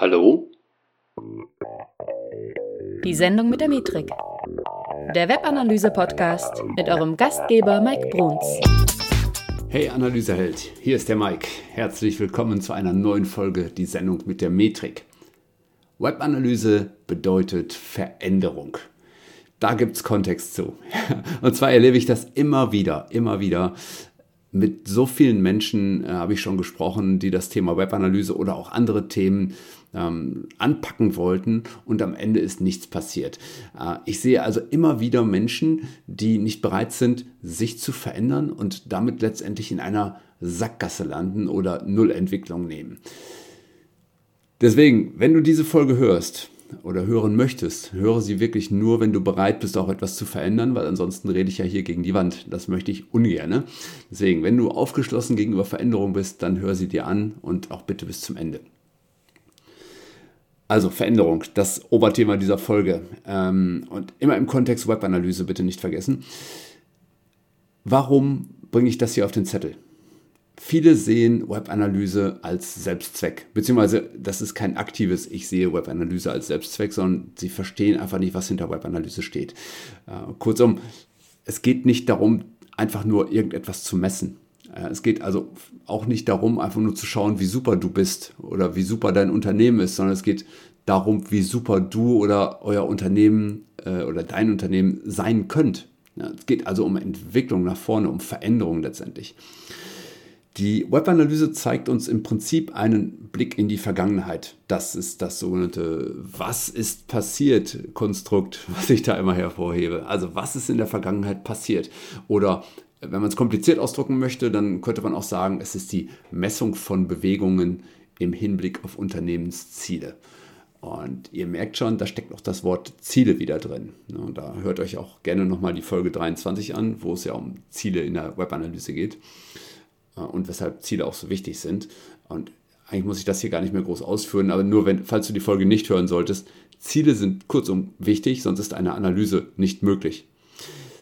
Hallo? Die Sendung mit der Metrik. Der Webanalyse-Podcast mit eurem Gastgeber Mike Bruns. Hey Analyseheld, hier ist der Mike. Herzlich willkommen zu einer neuen Folge, die Sendung mit der Metrik. Webanalyse bedeutet Veränderung. Da gibt es Kontext zu. Und zwar erlebe ich das immer wieder, immer wieder, mit so vielen Menschen äh, habe ich schon gesprochen, die das Thema Webanalyse oder auch andere Themen ähm, anpacken wollten und am Ende ist nichts passiert. Äh, ich sehe also immer wieder Menschen, die nicht bereit sind, sich zu verändern und damit letztendlich in einer Sackgasse landen oder Nullentwicklung nehmen. Deswegen, wenn du diese Folge hörst, oder hören möchtest, höre sie wirklich nur, wenn du bereit bist, auch etwas zu verändern, weil ansonsten rede ich ja hier gegen die Wand. Das möchte ich ungern. Ne? Deswegen, wenn du aufgeschlossen gegenüber Veränderung bist, dann hör sie dir an und auch bitte bis zum Ende. Also Veränderung, das Oberthema dieser Folge. Ähm, und immer im Kontext Webanalyse bitte nicht vergessen. Warum bringe ich das hier auf den Zettel? Viele sehen Webanalyse als Selbstzweck, beziehungsweise das ist kein aktives Ich sehe Webanalyse als Selbstzweck, sondern sie verstehen einfach nicht, was hinter Webanalyse steht. Äh, kurzum, es geht nicht darum, einfach nur irgendetwas zu messen. Äh, es geht also auch nicht darum, einfach nur zu schauen, wie super du bist oder wie super dein Unternehmen ist, sondern es geht darum, wie super du oder euer Unternehmen äh, oder dein Unternehmen sein könnt. Ja, es geht also um Entwicklung nach vorne, um Veränderung letztendlich. Die Webanalyse zeigt uns im Prinzip einen Blick in die Vergangenheit. Das ist das sogenannte Was ist passiert Konstrukt, was ich da immer hervorhebe. Also was ist in der Vergangenheit passiert? Oder wenn man es kompliziert ausdrucken möchte, dann könnte man auch sagen, es ist die Messung von Bewegungen im Hinblick auf Unternehmensziele. Und ihr merkt schon, da steckt auch das Wort Ziele wieder drin. Und da hört euch auch gerne nochmal die Folge 23 an, wo es ja um Ziele in der Webanalyse geht. Äh, und weshalb Ziele auch so wichtig sind. Und eigentlich muss ich das hier gar nicht mehr groß ausführen, aber nur wenn, falls du die Folge nicht hören solltest, Ziele sind kurzum wichtig, sonst ist eine Analyse nicht möglich.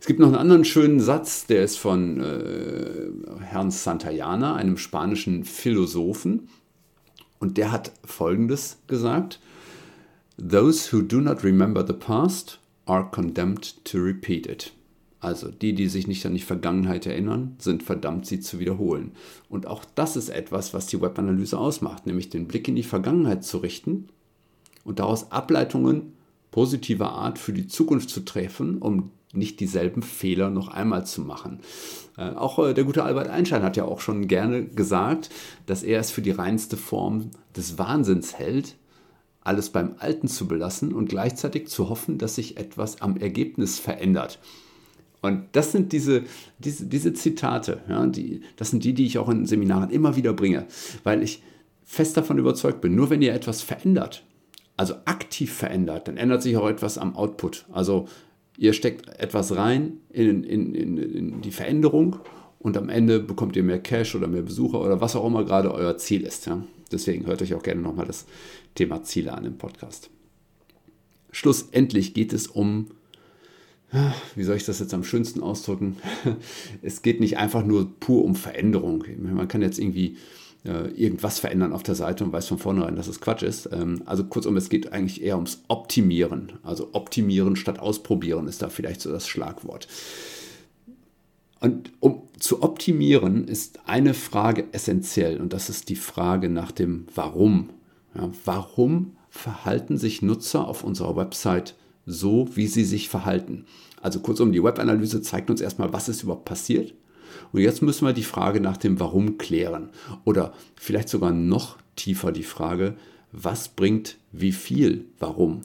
Es gibt noch einen anderen schönen Satz, der ist von äh, Herrn Santayana, einem spanischen Philosophen. Und der hat Folgendes gesagt. Those who do not remember the past are condemned to repeat it. Also die, die sich nicht an die Vergangenheit erinnern, sind verdammt, sie zu wiederholen. Und auch das ist etwas, was die Webanalyse ausmacht, nämlich den Blick in die Vergangenheit zu richten und daraus Ableitungen positiver Art für die Zukunft zu treffen, um nicht dieselben Fehler noch einmal zu machen. Äh, auch äh, der gute Albert Einstein hat ja auch schon gerne gesagt, dass er es für die reinste Form des Wahnsinns hält, alles beim Alten zu belassen und gleichzeitig zu hoffen, dass sich etwas am Ergebnis verändert. Und das sind diese, diese, diese Zitate, ja, die, das sind die, die ich auch in Seminaren immer wieder bringe, weil ich fest davon überzeugt bin, nur wenn ihr etwas verändert, also aktiv verändert, dann ändert sich auch etwas am Output. Also ihr steckt etwas rein in, in, in, in die Veränderung und am Ende bekommt ihr mehr Cash oder mehr Besucher oder was auch immer gerade euer Ziel ist. Ja. Deswegen hört euch auch gerne nochmal das Thema Ziele an im Podcast. Schlussendlich geht es um wie soll ich das jetzt am schönsten ausdrücken? Es geht nicht einfach nur pur um Veränderung. Man kann jetzt irgendwie äh, irgendwas verändern auf der Seite und weiß von vornherein, dass es Quatsch ist. Ähm, also kurzum, es geht eigentlich eher ums Optimieren. Also optimieren statt ausprobieren ist da vielleicht so das Schlagwort. Und um zu optimieren ist eine Frage essentiell und das ist die Frage nach dem Warum. Ja, warum verhalten sich Nutzer auf unserer Website so, wie sie sich verhalten. Also kurzum, die Webanalyse zeigt uns erstmal, was ist überhaupt passiert. Und jetzt müssen wir die Frage nach dem Warum klären. Oder vielleicht sogar noch tiefer die Frage, was bringt wie viel Warum?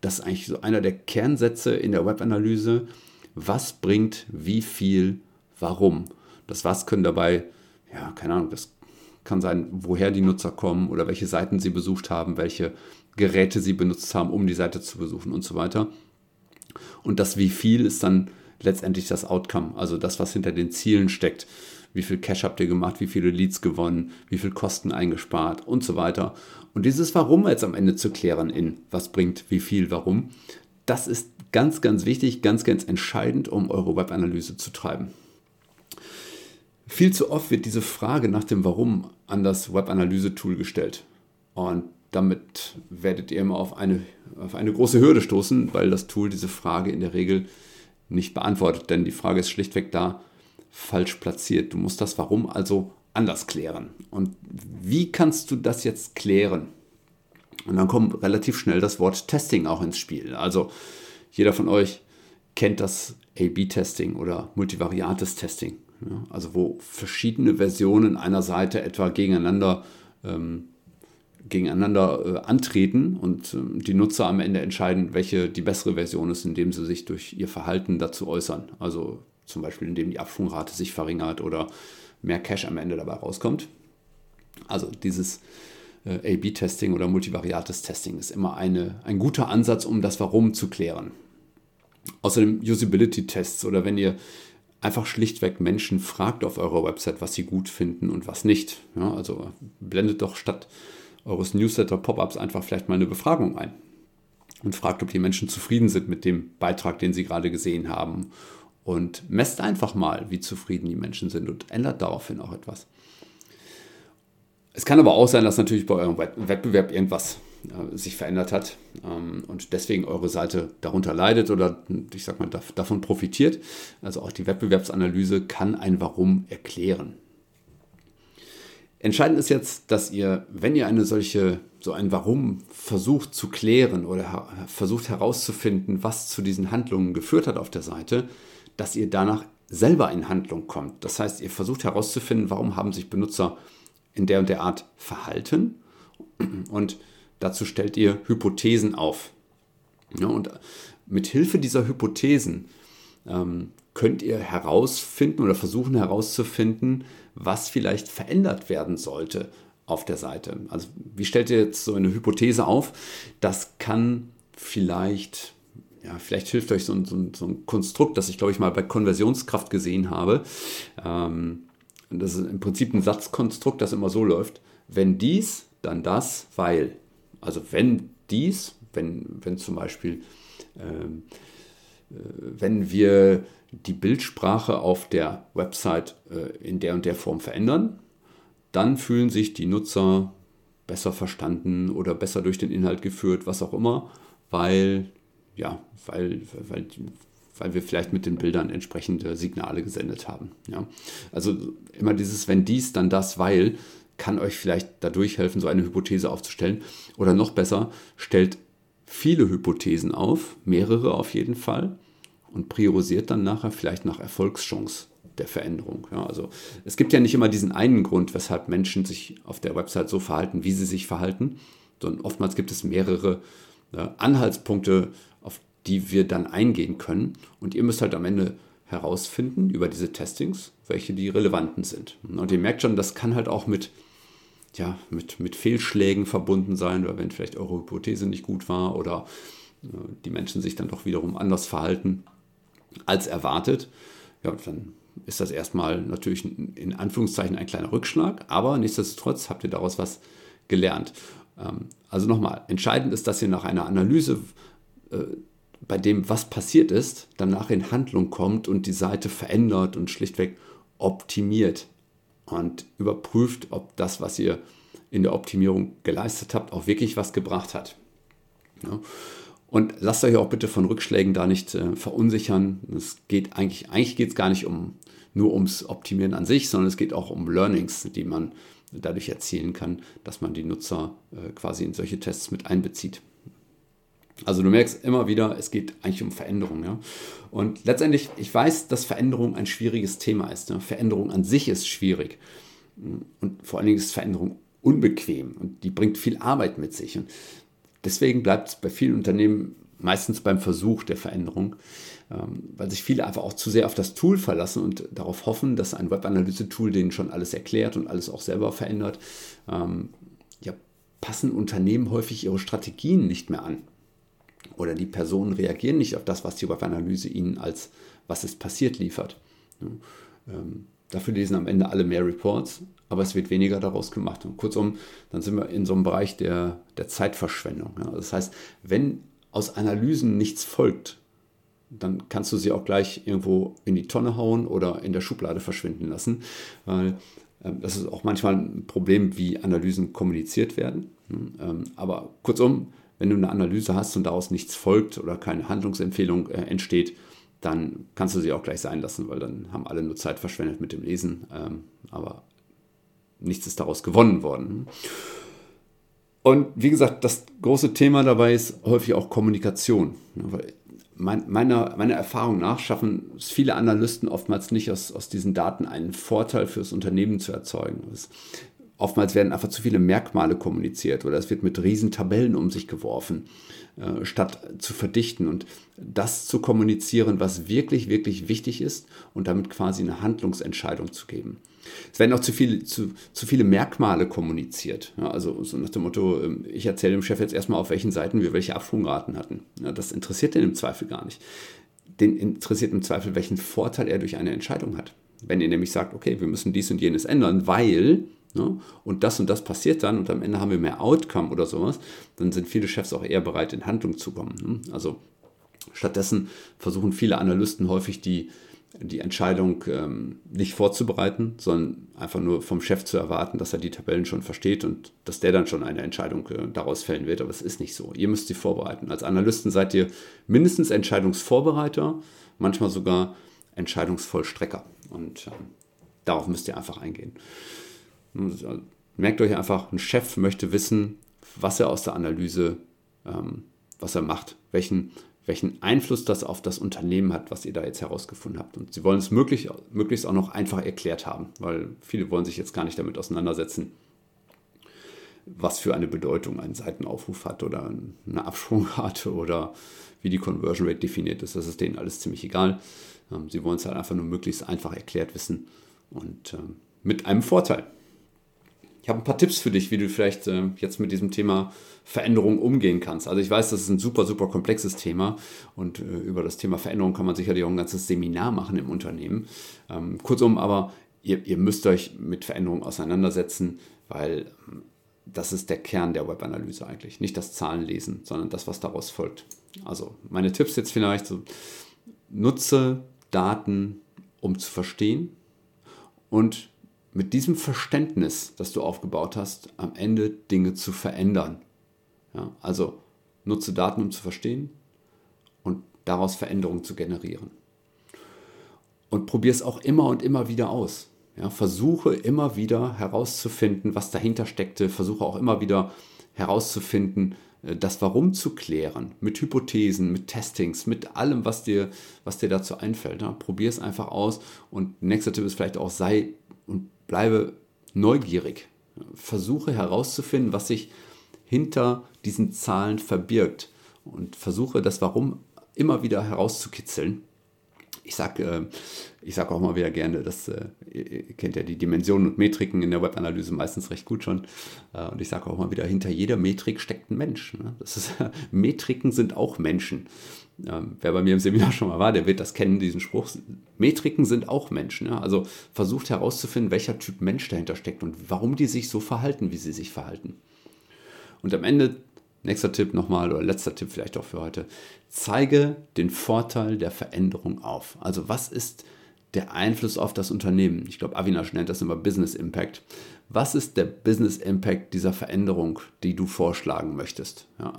Das ist eigentlich so einer der Kernsätze in der Webanalyse. Was bringt wie viel Warum? Das Was können dabei, ja, keine Ahnung, das kann sein, woher die Nutzer kommen oder welche Seiten sie besucht haben, welche Geräte sie benutzt haben, um die Seite zu besuchen und so weiter. Und das wie viel ist dann letztendlich das Outcome, also das, was hinter den Zielen steckt. Wie viel Cash habt ihr gemacht, wie viele Leads gewonnen, wie viel Kosten eingespart und so weiter. Und dieses Warum jetzt am Ende zu klären in was bringt wie viel, warum, das ist ganz, ganz wichtig, ganz, ganz entscheidend, um eure Webanalyse zu treiben. Viel zu oft wird diese Frage nach dem Warum an das Webanalyse-Tool gestellt. Und damit werdet ihr immer auf eine, auf eine große Hürde stoßen, weil das Tool diese Frage in der Regel nicht beantwortet. Denn die Frage ist schlichtweg da falsch platziert. Du musst das Warum also anders klären. Und wie kannst du das jetzt klären? Und dann kommt relativ schnell das Wort Testing auch ins Spiel. Also jeder von euch kennt das A-B-Testing oder multivariates Testing. Also wo verschiedene Versionen einer Seite etwa gegeneinander ähm, gegeneinander äh, antreten und äh, die Nutzer am Ende entscheiden, welche die bessere Version ist, indem sie sich durch ihr Verhalten dazu äußern. Also zum Beispiel, indem die Absprungrate sich verringert oder mehr Cache am Ende dabei rauskommt. Also dieses äh, A-B-Testing oder multivariates Testing ist immer eine, ein guter Ansatz, um das Warum zu klären. Außerdem Usability-Tests oder wenn ihr einfach schlichtweg Menschen fragt auf eurer Website, was sie gut finden und was nicht. Ja, also blendet doch statt eures Newsletter-Pop-ups einfach vielleicht mal eine Befragung ein und fragt, ob die Menschen zufrieden sind mit dem Beitrag, den sie gerade gesehen haben. Und messt einfach mal, wie zufrieden die Menschen sind und ändert daraufhin auch etwas. Es kann aber auch sein, dass natürlich bei eurem Wettbewerb irgendwas äh, sich verändert hat ähm, und deswegen eure Seite darunter leidet oder ich sag mal davon profitiert. Also auch die Wettbewerbsanalyse kann ein Warum erklären. Entscheidend ist jetzt, dass ihr, wenn ihr eine solche, so ein Warum versucht zu klären oder versucht herauszufinden, was zu diesen Handlungen geführt hat auf der Seite, dass ihr danach selber in Handlung kommt. Das heißt, ihr versucht herauszufinden, warum haben sich Benutzer in der und der Art verhalten und dazu stellt ihr Hypothesen auf. Und mit Hilfe dieser Hypothesen ähm, könnt ihr herausfinden oder versuchen herauszufinden, was vielleicht verändert werden sollte auf der Seite. Also wie stellt ihr jetzt so eine Hypothese auf? Das kann vielleicht, ja, vielleicht hilft euch so ein, so ein, so ein Konstrukt, das ich glaube ich mal bei Konversionskraft gesehen habe. Ähm, das ist im Prinzip ein Satzkonstrukt, das immer so läuft. Wenn dies, dann das, weil. Also wenn dies, wenn, wenn zum Beispiel, ähm, äh, wenn wir die Bildsprache auf der Website äh, in der und der Form verändern, dann fühlen sich die Nutzer besser verstanden oder besser durch den Inhalt geführt, was auch immer, weil, ja, weil, weil, weil wir vielleicht mit den Bildern entsprechende Signale gesendet haben. Ja. Also immer dieses, wenn dies, dann das, weil, kann euch vielleicht dadurch helfen, so eine Hypothese aufzustellen. Oder noch besser, stellt viele Hypothesen auf, mehrere auf jeden Fall, und priorisiert dann nachher vielleicht nach Erfolgschance der Veränderung. Ja, also es gibt ja nicht immer diesen einen Grund, weshalb Menschen sich auf der Website so verhalten, wie sie sich verhalten, sondern oftmals gibt es mehrere Anhaltspunkte, auf die wir dann eingehen können. Und ihr müsst halt am Ende herausfinden über diese Testings, welche die relevanten sind. Und ihr merkt schon, das kann halt auch mit, ja, mit, mit Fehlschlägen verbunden sein, oder wenn vielleicht eure Hypothese nicht gut war oder äh, die Menschen sich dann doch wiederum anders verhalten als erwartet, ja, dann ist das erstmal natürlich in Anführungszeichen ein kleiner Rückschlag, aber nichtsdestotrotz habt ihr daraus was gelernt. Ähm, also nochmal, entscheidend ist, dass ihr nach einer Analyse äh, bei dem, was passiert ist, danach in Handlung kommt und die Seite verändert und schlichtweg optimiert und überprüft, ob das, was ihr in der Optimierung geleistet habt, auch wirklich was gebracht hat. Ja. Und lasst euch auch bitte von Rückschlägen da nicht äh, verunsichern. Es geht eigentlich, eigentlich geht es gar nicht um, nur ums Optimieren an sich, sondern es geht auch um Learnings, die man dadurch erzielen kann, dass man die Nutzer äh, quasi in solche Tests mit einbezieht. Also du merkst immer wieder, es geht eigentlich um Veränderung. Ja? Und letztendlich, ich weiß, dass Veränderung ein schwieriges Thema ist. Ne? Veränderung an sich ist schwierig. Und vor allen Dingen ist Veränderung unbequem und die bringt viel Arbeit mit sich. Und Deswegen bleibt es bei vielen Unternehmen meistens beim Versuch der Veränderung, ähm, weil sich viele einfach auch zu sehr auf das Tool verlassen und darauf hoffen, dass ein Webanalyse-Tool denen schon alles erklärt und alles auch selber verändert. Ähm, ja, passen Unternehmen häufig ihre Strategien nicht mehr an. Oder die Personen reagieren nicht auf das, was die Webanalyse ihnen als was ist passiert liefert. Ähm, dafür lesen am Ende alle mehr Reports, aber es wird weniger daraus gemacht. Und kurzum, dann sind wir in so einem Bereich der, der Zeitverschwendung. Ja. Das heißt, wenn aus Analysen nichts folgt, dann kannst du sie auch gleich irgendwo in die Tonne hauen oder in der Schublade verschwinden lassen, weil Ähm, das ist auch manchmal ein Problem, wie Analysen kommuniziert werden. Hm, ähm, aber kurzum, wenn du eine Analyse hast und daraus nichts folgt oder keine Handlungsempfehlung äh, entsteht, dann kannst du sie auch gleich sein lassen, weil dann haben alle nur Zeit verschwendet mit dem Lesen. Ähm, aber nichts ist daraus gewonnen worden. Und wie gesagt, das große Thema dabei ist häufig auch Kommunikation. meiner, meiner Erfahrung nach schaffen es viele Analysten oftmals nicht, aus, aus diesen Daten einen Vorteil fürs Unternehmen zu erzeugen. Es, oftmals werden einfach zu viele Merkmale kommuniziert oder es wird mit riesen Tabellen um sich geworfen, äh, statt zu verdichten und das zu kommunizieren, was wirklich, wirklich wichtig ist und damit quasi eine Handlungsentscheidung zu geben. Es werden auch zu, viel, zu, zu viele Merkmale kommuniziert. Ja, also so nach dem Motto, ähm, ich erzähle dem Chef jetzt erstmal, auf welchen Seiten wir welche Absprungraten hatten. Ja, das interessiert den im Zweifel gar nicht. Den interessiert im Zweifel, welchen Vorteil er durch eine Entscheidung hat. Wenn ihr nämlich sagt, okay, wir müssen dies und jenes ändern, weil Ne? Und das und das passiert dann und am Ende haben wir mehr Outcome oder sowas, dann sind viele Chefs auch eher bereit, in Handlung zu kommen. Ne? Also stattdessen versuchen viele Analysten häufig die, die Entscheidung ähm, nicht vorzubereiten, sondern einfach nur vom Chef zu erwarten, dass er die Tabellen schon versteht und dass der dann schon eine Entscheidung äh, daraus fällen wird. Aber es ist nicht so. Ihr müsst sie vorbereiten. Als Analysten seid ihr mindestens Entscheidungsvorbereiter, manchmal sogar Entscheidungsvollstrecker. Und äh, darauf müsst ihr einfach eingehen. Merkt euch einfach, ein Chef möchte wissen, was er aus der Analyse, ähm, was er macht, welchen, welchen Einfluss das auf das Unternehmen hat, was ihr da jetzt herausgefunden habt. Und sie wollen es möglich, möglichst auch noch einfach erklärt haben, weil viele wollen sich jetzt gar nicht damit auseinandersetzen, was für eine Bedeutung ein Seitenaufruf hat oder eine Absprungrate oder wie die Conversion Rate definiert ist. Das ist denen alles ziemlich egal. Ähm, sie wollen es halt einfach nur möglichst einfach erklärt wissen und ähm, mit einem Vorteil. Ich habe ein paar Tipps für dich, wie du vielleicht äh, jetzt mit diesem Thema Veränderung umgehen kannst. Also ich weiß, das ist ein super, super komplexes Thema und äh, über das Thema Veränderung kann man sicherlich auch ein ganzes Seminar machen im Unternehmen. Ähm, kurzum, aber ihr, ihr, müsst euch mit Veränderung auseinandersetzen, weil ähm, das ist der Kern der Webanalyse eigentlich. Nicht das Zahlenlesen, sondern das, was daraus folgt. Also meine Tipps jetzt vielleicht so, nutze Daten, um zu verstehen und mit diesem Verständnis, das du aufgebaut hast, am Ende Dinge zu verändern. Ja, also nutze Daten, um zu verstehen und daraus Veränderungen zu generieren. Und probier es auch immer und immer wieder aus. Ja, versuche immer wieder herauszufinden, was dahinter steckte. Versuche auch immer wieder herauszufinden, das Warum zu klären. Mit Hypothesen, mit Testings, mit allem, was dir, was dir dazu einfällt. Ja, probier es einfach aus. Und nächster Tipp ist vielleicht auch, sei und bleibe neugierig. Versuche herauszufinden, was sich hinter diesen Zahlen verbirgt und versuche das Warum immer wieder herauszukitzeln. Ich sage äh, sag auch mal wieder gerne, dass äh, ihr kennt ja die Dimensionen und Metriken in der Webanalyse meistens recht gut schon. Äh, und ich sage auch mal wieder, hinter jeder Metrik steckt ein Mensch. Ne? Das ist, Metriken sind auch Menschen. Ähm, wer bei mir im Seminar schon mal war, der wird das kennen, diesen Spruch. Metriken sind auch Menschen. Also versucht herauszufinden, welcher Typ Mensch dahinter steckt und warum die sich so verhalten, wie sie sich verhalten. Und am Ende, nächster Tipp nochmal oder letzter Tipp vielleicht auch für heute, zeige den Vorteil der Veränderung auf. Also was ist der Einfluss auf das Unternehmen? Ich glaube, Avinash nennt das immer Business Impact was ist der Business Impact dieser Veränderung, die du vorschlagen möchtest. Ja,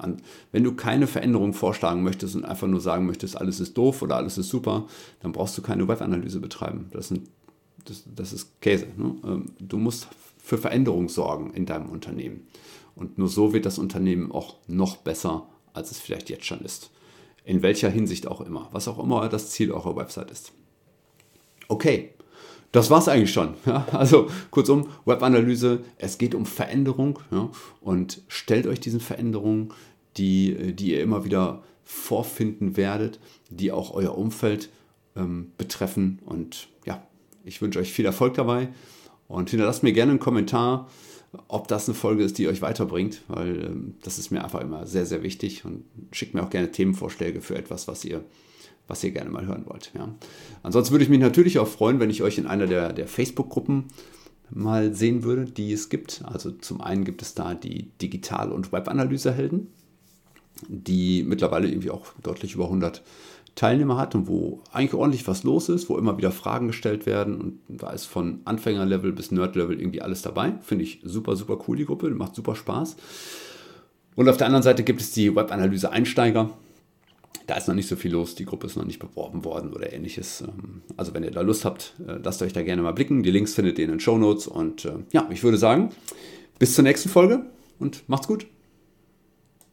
wenn du keine Veränderung vorschlagen möchtest und einfach nur sagen möchtest, alles ist doof oder alles ist super, dann brauchst du keine Webanalyse betreiben. Das, sind, das, das ist Käse. Ne? Ähm, du musst für Veränderung sorgen in deinem Unternehmen. Und nur so wird das Unternehmen auch noch besser, als es vielleicht jetzt schon ist. In welcher Hinsicht auch immer. Was auch immer das Ziel eurer Website ist. Okay, das war es eigentlich schon. Ja? Also kurzum, Webanalyse, es geht um Veränderung ja? und stellt euch diesen Veränderungen, die, die ihr immer wieder vorfinden werdet, die auch euer Umfeld ähm, betreffen. Und ja, ich wünsche euch viel Erfolg dabei und hinterlasst mir gerne einen Kommentar, ob das eine Folge ist, die euch weiterbringt, weil ähm, das ist mir einfach immer sehr, sehr wichtig und schickt mir auch gerne Themenvorschläge für etwas, was ihr was ihr gerne mal hören wollt. Ja. Ansonsten würde ich mich natürlich auch freuen, wenn ich euch in einer der, der Facebook-Gruppen mal sehen würde, die es gibt. Also zum einen gibt es da die Digital- und Webanalysehelden, die mittlerweile irgendwie auch deutlich über 100 Teilnehmer hat und wo eigentlich ordentlich was los ist, wo immer wieder Fragen gestellt werden und da ist von Anfängerlevel bis Nerdlevel irgendwie alles dabei. Finde ich super, super cool, die Gruppe, macht super Spaß. Und auf der anderen Seite gibt es die Webanalyse-Einsteiger. Da ist noch nicht so viel los, die Gruppe ist noch nicht beworben worden oder ähnliches. Ähm, also wenn ihr da Lust habt, äh, lasst euch da gerne mal blicken. Die Links findet ihr in den Show Notes. Und äh, ja, ich würde sagen, bis zur nächsten Folge und macht's gut.